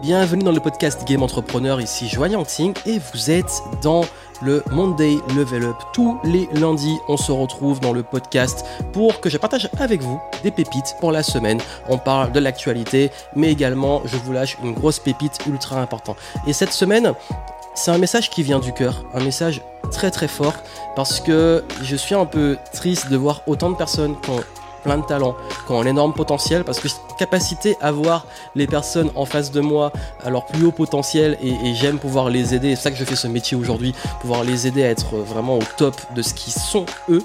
Bienvenue dans le podcast Game Entrepreneur, ici Joanne et vous êtes dans le Monday Level Up. Tous les lundis, on se retrouve dans le podcast pour que je partage avec vous des pépites pour la semaine. On parle de l'actualité, mais également je vous lâche une grosse pépite ultra importante. Et cette semaine, c'est un message qui vient du cœur, un message très très fort parce que je suis un peu triste de voir autant de personnes qui ont de talent, qui ont un énorme potentiel parce que capacité à voir les personnes en face de moi à leur plus haut potentiel et, j'aime pouvoir les aider, c'est ça que je fais ce métier aujourd'hui, pouvoir les aider à être vraiment au top de ce qu'ils sont eux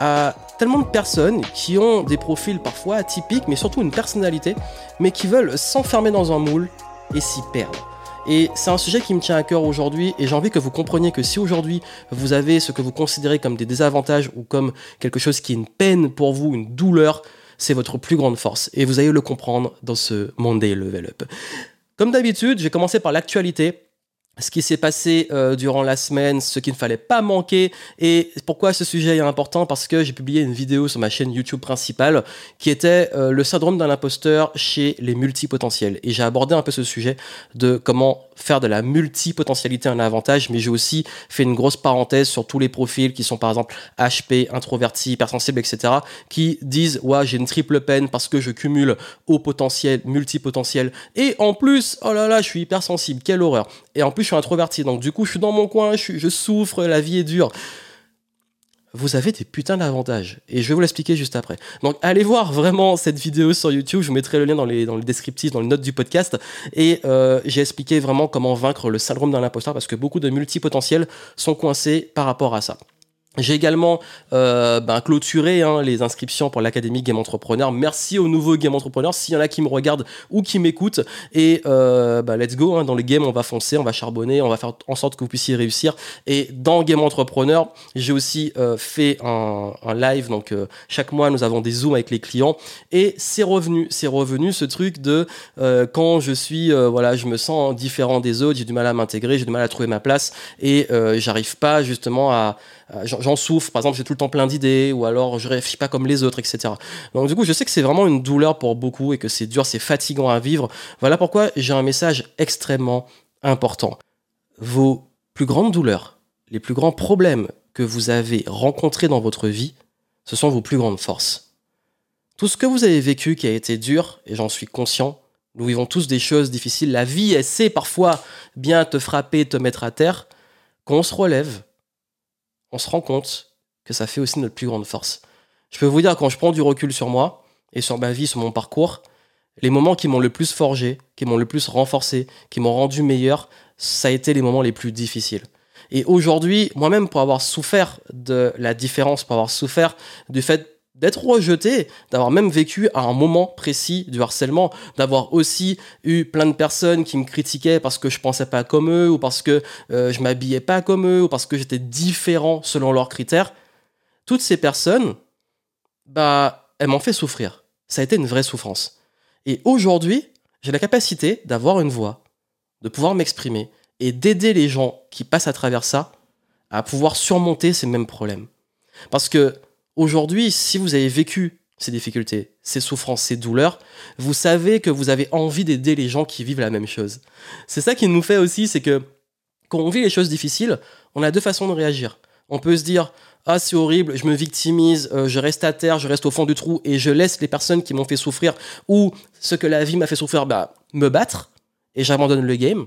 à tellement de personnes qui ont des profils parfois atypiques, mais surtout une personnalité, mais qui veulent s'enfermer dans un moule et s'y perdre. Et c'est un sujet qui me tient à cœur aujourd'hui et j'ai envie que vous compreniez que si aujourd'hui vous avez ce que vous considérez comme des désavantages ou comme quelque chose qui est une peine pour vous, une douleur, c'est votre plus grande force. Et vous allez le comprendre dans ce Monday Level Up. Comme d'habitude, j'ai commencé par l'actualité ce qui s'est passé euh, durant la semaine, ce qu'il ne fallait pas manquer. Et pourquoi ce sujet est important? Parce que j'ai publié une vidéo sur ma chaîne YouTube principale qui était euh, le syndrome d'un imposteur chez les multipotentiels. Et j'ai abordé un peu ce sujet de comment faire de la multipotentialité un avantage, mais j'ai aussi fait une grosse parenthèse sur tous les profils qui sont par exemple HP, introvertis, hypersensibles, etc., qui disent ouais j'ai une triple peine parce que je cumule haut potentiel, multipotentiel, et en plus, oh là là, je suis hypersensible, quelle horreur. Et en plus, je suis introverti, donc du coup, je suis dans mon coin, je souffre, la vie est dure. Vous avez des putains d'avantages. Et je vais vous l'expliquer juste après. Donc, allez voir vraiment cette vidéo sur YouTube. Je vous mettrai le lien dans, les, dans le descriptif, dans les notes du podcast. Et euh, j'ai expliqué vraiment comment vaincre le syndrome d'un imposteur parce que beaucoup de multipotentiels sont coincés par rapport à ça. J'ai également euh, ben, clôturé hein, les inscriptions pour l'Académie Game Entrepreneur. Merci aux nouveaux Game Entrepreneurs, s'il y en a qui me regardent ou qui m'écoutent. Et euh, ben, let's go, hein, dans les games, on va foncer, on va charbonner, on va faire en sorte que vous puissiez réussir. Et dans Game Entrepreneur, j'ai aussi euh, fait un, un, live. Donc chaque mois, nous avons des zooms avec les clients. Et c'est revenu, c'est revenu ce truc de quand je suis, voilà, je me sens différent des autres, j'ai du mal à m'intégrer, j'ai du mal à trouver ma place et j'arrive pas justement à j'en souffre, par exemple, j'ai tout le temps plein d'idées, ou alors je réfléchis pas comme les autres, etc. Donc du coup, je sais que c'est vraiment une douleur pour beaucoup et que c'est dur, c'est fatigant à vivre. Voilà pourquoi j'ai un message extrêmement important. Vos plus grandes douleurs, les plus grands problèmes que vous avez rencontrés dans votre vie, ce sont vos plus grandes forces. Tout ce que vous avez vécu qui a été dur, et j'en suis conscient, nous vivons tous des choses difficiles. La vie, elle sait parfois bien te frapper, te mettre à terre. Qu'on se relève, on se rend compte que ça fait aussi notre plus grande force. Je peux vous dire, quand je prends du recul sur moi et sur ma vie, sur mon parcours, les moments qui m'ont le plus forgé, qui m'ont le plus renforcé, qui m'ont rendu meilleur, ça a été les moments les plus difficiles. Et aujourd'hui, moi-même, pour avoir souffert de la différence, pour avoir souffert du fait d'être rejeté, d'avoir même vécu à un moment précis du harcèlement, d'avoir aussi eu plein de personnes qui me critiquaient parce que je pensais pas comme eux, ou parce que euh, je m'habillais pas comme eux, ou parce que j'étais différent selon leurs critères. Toutes ces personnes, bah, elles m'ont fait souffrir. Ça a été une vraie souffrance. Et aujourd'hui, j'ai la capacité d'avoir une voix, de pouvoir m'exprimer et d'aider les gens qui passent à travers ça à pouvoir surmonter ces mêmes problèmes. Parce que Aujourd'hui, si vous avez vécu ces difficultés, ces souffrances, ces douleurs, vous savez que vous avez envie d'aider les gens qui vivent la même chose. C'est ça qui nous fait aussi, c'est que quand on vit les choses difficiles, on a deux façons de réagir. On peut se dire ah c'est horrible, je me victimise, euh, je reste à terre, je reste au fond du trou et je laisse les personnes qui m'ont fait souffrir ou ce que la vie m'a fait souffrir bah, me battre et j'abandonne le game.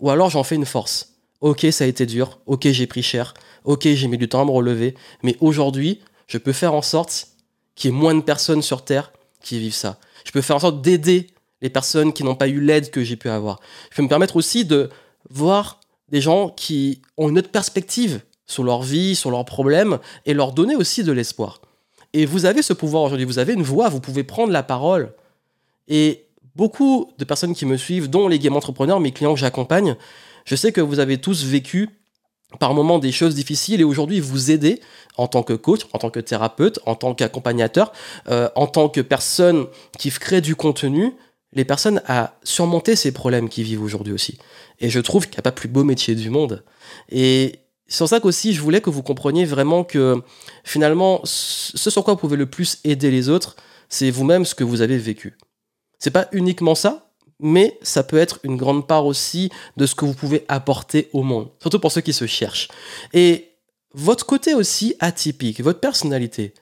Ou alors j'en fais une force. Ok ça a été dur, ok j'ai pris cher, ok j'ai mis du temps à me relever, mais aujourd'hui je peux faire en sorte qu'il y ait moins de personnes sur Terre qui vivent ça. Je peux faire en sorte d'aider les personnes qui n'ont pas eu l'aide que j'ai pu avoir. Je peux me permettre aussi de voir des gens qui ont une autre perspective sur leur vie, sur leurs problèmes, et leur donner aussi de l'espoir. Et vous avez ce pouvoir aujourd'hui, vous avez une voix, vous pouvez prendre la parole. Et beaucoup de personnes qui me suivent, dont les game entrepreneurs, mes clients que j'accompagne, je sais que vous avez tous vécu par moments des choses difficiles et aujourd'hui vous aider en tant que coach, en tant que thérapeute, en tant qu'accompagnateur, euh, en tant que personne qui crée du contenu, les personnes à surmonter ces problèmes qu'ils vivent aujourd'hui aussi. Et je trouve qu'il n'y a pas plus beau métier du monde. Et c'est pour ça qu'aussi je voulais que vous compreniez vraiment que finalement ce sur quoi vous pouvez le plus aider les autres, c'est vous-même ce que vous avez vécu. C'est pas uniquement ça, mais ça peut être une grande part aussi de ce que vous pouvez apporter au monde, surtout pour ceux qui se cherchent. Et votre côté aussi atypique, votre personnalité,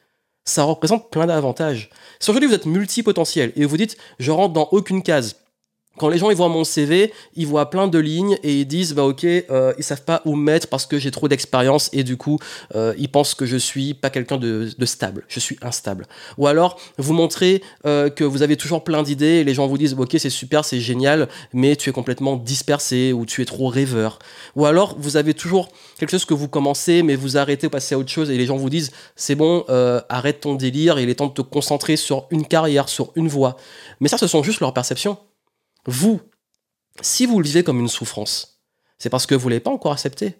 ça représente plein d'avantages. Si aujourd'hui vous êtes multipotentiel et vous dites je rentre dans aucune case, quand les gens ils voient mon CV, ils voient plein de lignes et ils disent bah ok, euh, ils savent pas où mettre parce que j'ai trop d'expérience et du coup euh, ils pensent que je suis pas quelqu'un de, stable, je suis instable. Ou alors vous montrez euh, que vous avez toujours plein d'idées et les gens vous disent ok c'est super, c'est génial, mais tu es complètement dispersé ou tu es trop rêveur. Ou alors vous avez toujours quelque chose que vous commencez mais vous arrêtez ou passez à autre chose et les gens vous disent c'est bon, euh, arrête ton délire, il est temps de te concentrer sur une carrière, sur une voie. Mais ça ce sont juste leurs perceptions. Vous, si vous le vivez comme une souffrance, c'est parce que vous ne l'avez pas encore accepté.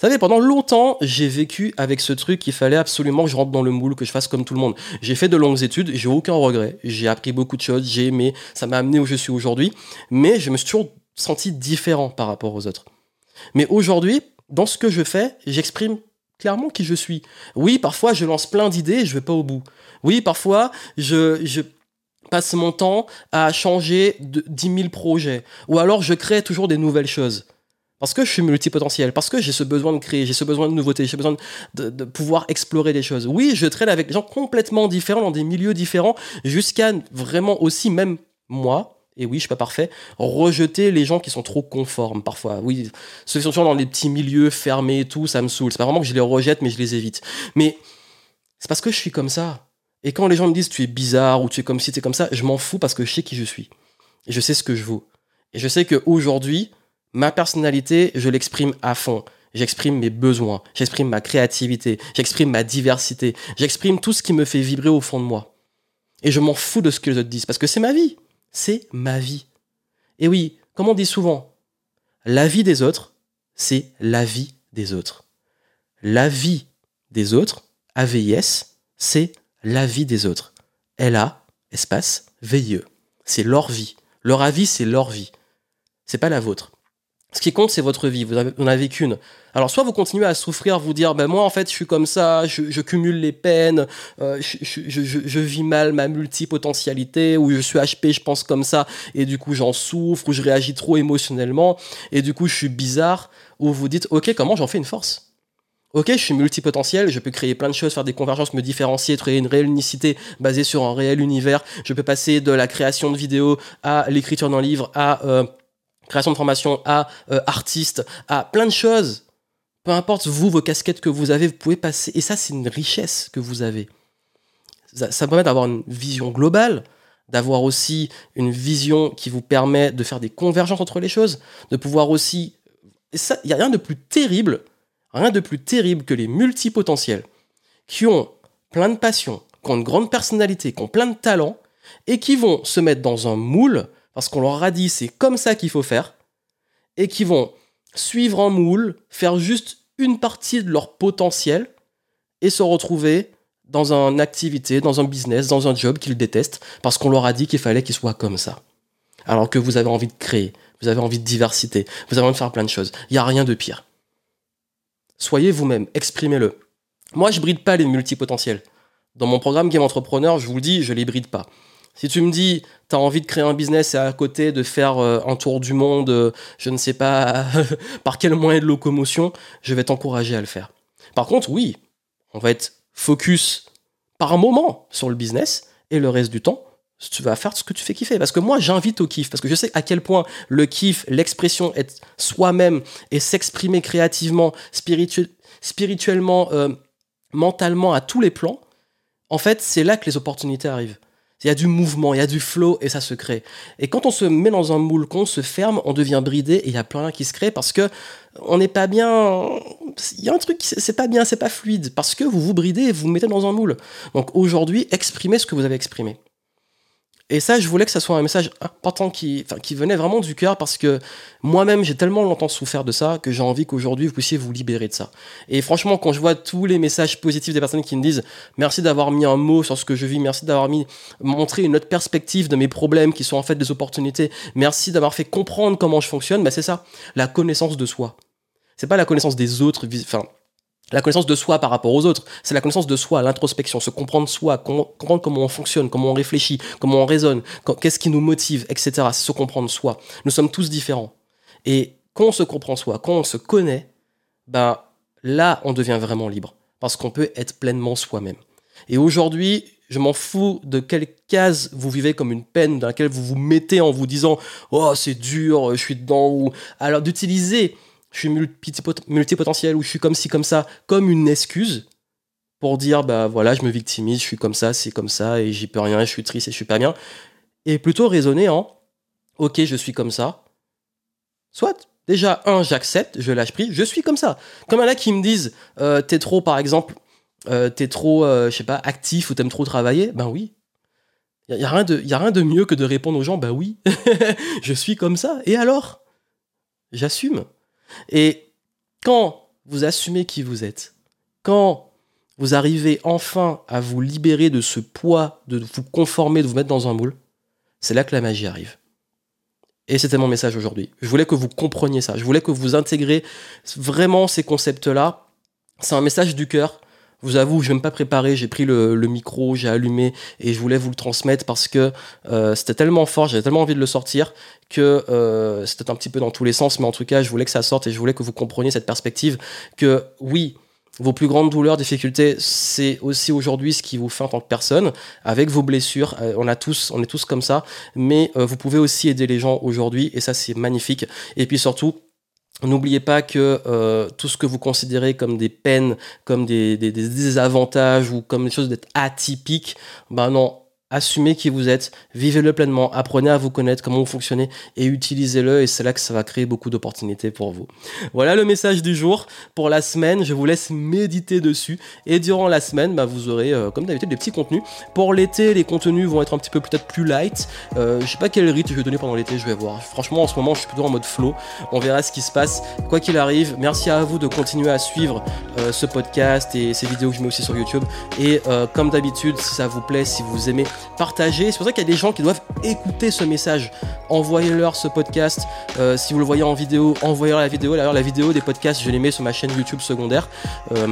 Vous savez, pendant longtemps, j'ai vécu avec ce truc qu'il fallait absolument que je rentre dans le moule, que je fasse comme tout le monde. J'ai fait de longues études, j'ai aucun regret, j'ai appris beaucoup de choses, j'ai aimé, ça m'a amené où je suis aujourd'hui, mais je me suis toujours senti différent par rapport aux autres. Mais aujourd'hui, dans ce que je fais, j'exprime clairement qui je suis. Oui, parfois je lance plein d'idées et je vais pas au bout. Oui, parfois je, je passe mon temps à changer de 10 000 projets. Ou alors je crée toujours des nouvelles choses. Parce que je suis multipotentiel, parce que j'ai ce besoin de créer, j'ai ce besoin de nouveauté, j'ai besoin de, pouvoir explorer des choses. Oui, je traîne avec des gens complètement différents, dans des milieux différents, jusqu'à vraiment aussi, même moi, et oui, je suis pas parfait, rejeter les gens qui sont trop conformes parfois. Oui, ceux qui sont dans les petits milieux fermés et tout, ça me saoule. C'est pas vraiment que je les rejette, mais je les évite. Mais c'est parce que je suis comme ça. Et quand les gens me disent tu es bizarre ou tu es comme si tu es comme ça, je m'en fous parce que je sais qui je suis. Je sais ce que je vaux. Et je sais qu'aujourd'hui, ma personnalité, je l'exprime à fond. J'exprime mes besoins, j'exprime ma créativité, j'exprime ma diversité, j'exprime tout ce qui me fait vibrer au fond de moi. Et je m'en fous de ce que les autres disent parce que c'est ma vie. C'est ma vie. Et oui, comme on dit souvent, la vie des autres, c'est la vie des autres. La vie des autres, AVIS, c'est la vie des autres. Elle a, espace, VIE. C'est leur vie. Leur avis, c'est leur vie. C'est pas la vôtre. Ce qui compte, c'est votre vie. Vous n'en avez qu'une. Alors, soit vous continuez à souffrir, vous dire, ben moi, en fait, je suis comme ça, je, cumule les peines, euh, je, vis mal ma multipotentialité, ou je suis HP, je pense comme ça, et du coup, j'en souffre, ou je réagis trop émotionnellement, et du coup, je suis bizarre, ou vous dites, ok, comment j'en fais une force? Ok, je suis multipotentiel, je peux créer plein de choses, faire des convergences, me différencier, créer une réelle unicité basée sur un réel univers. Je peux passer de la création de vidéos à l'écriture d'un livre, à euh, création de formation, à euh, artiste, à plein de choses. Peu importe vous, vos casquettes que vous avez, vous pouvez passer. Et ça, c'est une richesse que vous avez. Ça, ça permet d'avoir une vision globale, d'avoir aussi une vision qui vous permet de faire des convergences entre les choses, de pouvoir aussi... Il n'y a rien de plus terrible Rien de plus terrible que les multipotentiels qui ont plein de passion, qui ont une grande personnalité, qui ont plein de talents et qui vont se mettre dans un moule parce qu'on leur a dit c'est comme ça qu'il faut faire et qui vont suivre un moule, faire juste une partie de leur potentiel et se retrouver dans une activité, dans un business, dans un job qu'ils détestent parce qu'on leur a dit qu'il fallait qu'ils soient comme ça. Alors que vous avez envie de créer, vous avez envie de diversité, vous avez envie de faire plein de choses. Il n'y a rien de pire. Soyez vous-même, exprimez-le. Moi, je bride pas les multipotentiels. Dans mon programme Game Entrepreneur, je vous le dis, je les bride pas. Si tu me dis, tu as envie de créer un business et à côté de faire euh, un tour du monde, euh, je ne sais pas par quel moyen de locomotion, je vais t'encourager à le faire. Par contre, oui, on va être focus par un moment sur le business et le reste du temps, tu vas faire ce que tu fais kiffer. Parce que moi, j'invite au kiff. Parce que je sais à quel point le kiff, l'expression, être soi-même et s'exprimer créativement, spirituellement, euh, mentalement, à tous les plans, en fait, c'est là que les opportunités arrivent. Il y a du mouvement, il y a du flow et ça se crée. Et quand on se met dans un moule, qu'on se ferme, on devient bridé et il y a plein qui se crée parce que on n'est pas bien. Il y a un truc, c'est pas bien, c'est pas fluide parce que vous vous bridez et vous vous mettez dans un moule. Donc aujourd'hui, exprimez ce que vous avez exprimé. Et ça, je voulais que ça soit un message important qui, venait vraiment du cœur parce que moi-même, j'ai tellement longtemps souffert de ça que j'ai envie qu'aujourd'hui, vous puissiez vous libérer de ça. Et franchement, quand je vois tous les messages positifs des personnes qui me disent merci d'avoir mis un mot sur ce que je vis, merci d'avoir mis, montré une autre perspective de mes problèmes qui sont en fait des opportunités, merci d'avoir fait comprendre comment je fonctionne, bah c'est ça, la connaissance de soi. C'est pas la connaissance des autres, enfin, la connaissance de soi par rapport aux autres, c'est la connaissance de soi, l'introspection, se comprendre soi, comprendre comment on fonctionne, comment on réfléchit, comment on raisonne, qu'est-ce qui nous motive, etc. C'est se comprendre soi. Nous sommes tous différents. Et quand on se comprend soi, quand on se connaît, ben là, on devient vraiment libre. Parce qu'on peut être pleinement soi-même. Et aujourd'hui, je m'en fous de quelle case vous vivez comme une peine dans laquelle vous vous mettez en vous disant Oh, c'est dur, je suis dedans. Ou alors d'utiliser je suis multipotentiel ou je suis comme ci, comme ça, comme une excuse pour dire bah voilà, je me victimise, je suis comme ça, c'est comme ça et j'y peux rien, je suis triste et je suis pas bien. Et plutôt raisonner en ok, je suis comme ça. Soit, déjà, un, j'accepte, je lâche prise, je suis comme ça. Comme un là qui me disent euh, t'es trop, par exemple, euh, t'es trop, euh, je sais pas, actif ou t'aimes trop travailler, ben oui. Il n'y a, rien de, y a rien de mieux que de répondre aux gens, ben oui, je suis comme ça. Et alors? J'assume. Et quand vous assumez qui vous êtes, quand vous arrivez enfin à vous libérer de ce poids, de vous conformer, de vous mettre dans un moule, c'est là que la magie arrive. Et c'était mon message aujourd'hui. Je voulais que vous compreniez ça. Je voulais que vous intégrez vraiment ces concepts-là. C'est un message du cœur vous avoue, je ne vais pas préparer, j'ai pris le, micro, j'ai allumé et je voulais vous le transmettre parce que euh, c'était tellement fort, j'avais tellement envie de le sortir que euh, c'était un petit peu dans tous les sens, mais en tout cas, je voulais que ça sorte et je voulais que vous compreniez cette perspective que oui, vos plus grandes douleurs, difficultés, c'est aussi aujourd'hui ce qui vous fait en tant que personne, avec vos blessures. Euh, on a tous, on est tous comme ça, mais vous pouvez aussi aider les gens aujourd'hui et ça c'est magnifique. Et puis surtout, N'oubliez pas que euh, tout ce que vous considérez comme des peines, comme des, des désavantages ou comme des choses d'être atypiques, ben non, assumez qui vous êtes, vivez-le pleinement, apprenez à vous connaître, comment vous fonctionnez et utilisez-le et c'est là que ça va créer beaucoup d'opportunités pour vous. Voilà le message du jour pour la semaine, je vous laisse méditer dessus et durant la semaine, bah, vous aurez euh, comme d'habitude des petits contenus. Pour l'été, les contenus vont être un petit peu peut-être plus light. Euh, je sais pas quel rythme je vais donner pendant l'été, je vais voir. Franchement, en ce moment, je suis plutôt en mode flow. On verra ce qui se passe. Quoi qu'il arrive, merci à vous de continuer à suivre euh, ce podcast et ces vidéos que je mets aussi sur YouTube. Et comme d'habitude, si ça vous plaît, si vous aimez, partagez. C'est pour ça qu'il y a des gens qui doivent écouter ce message. Envoyez-leur ce podcast. Euh, si vous le voyez en vidéo, envoyez-leur la vidéo. D'ailleurs, la vidéo des podcasts, je les mets sur ma chaîne YouTube secondaire. Euh,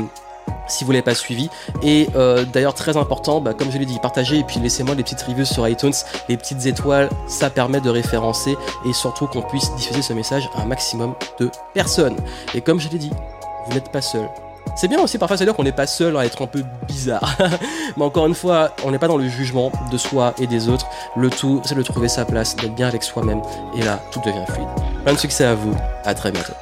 si vous ne l'avez pas suivi. Et euh, d'ailleurs, très important, bah, comme je l'ai dit, partagez et puis laissez-moi des petites reviews sur iTunes, les petites étoiles, ça permet de référencer et surtout qu'on puisse diffuser ce message à un maximum de personnes. Et comme je l'ai dit, vous n'êtes pas seul. C'est bien aussi parfois, c'est-à-dire qu'on n'est pas seul à être un peu bizarre. Mais encore une fois, on n'est pas dans le jugement de soi et des autres. Le tout, c'est de trouver sa place, d'être bien avec soi-même. Et là, tout devient fluide. Plein de succès à vous. À très bientôt.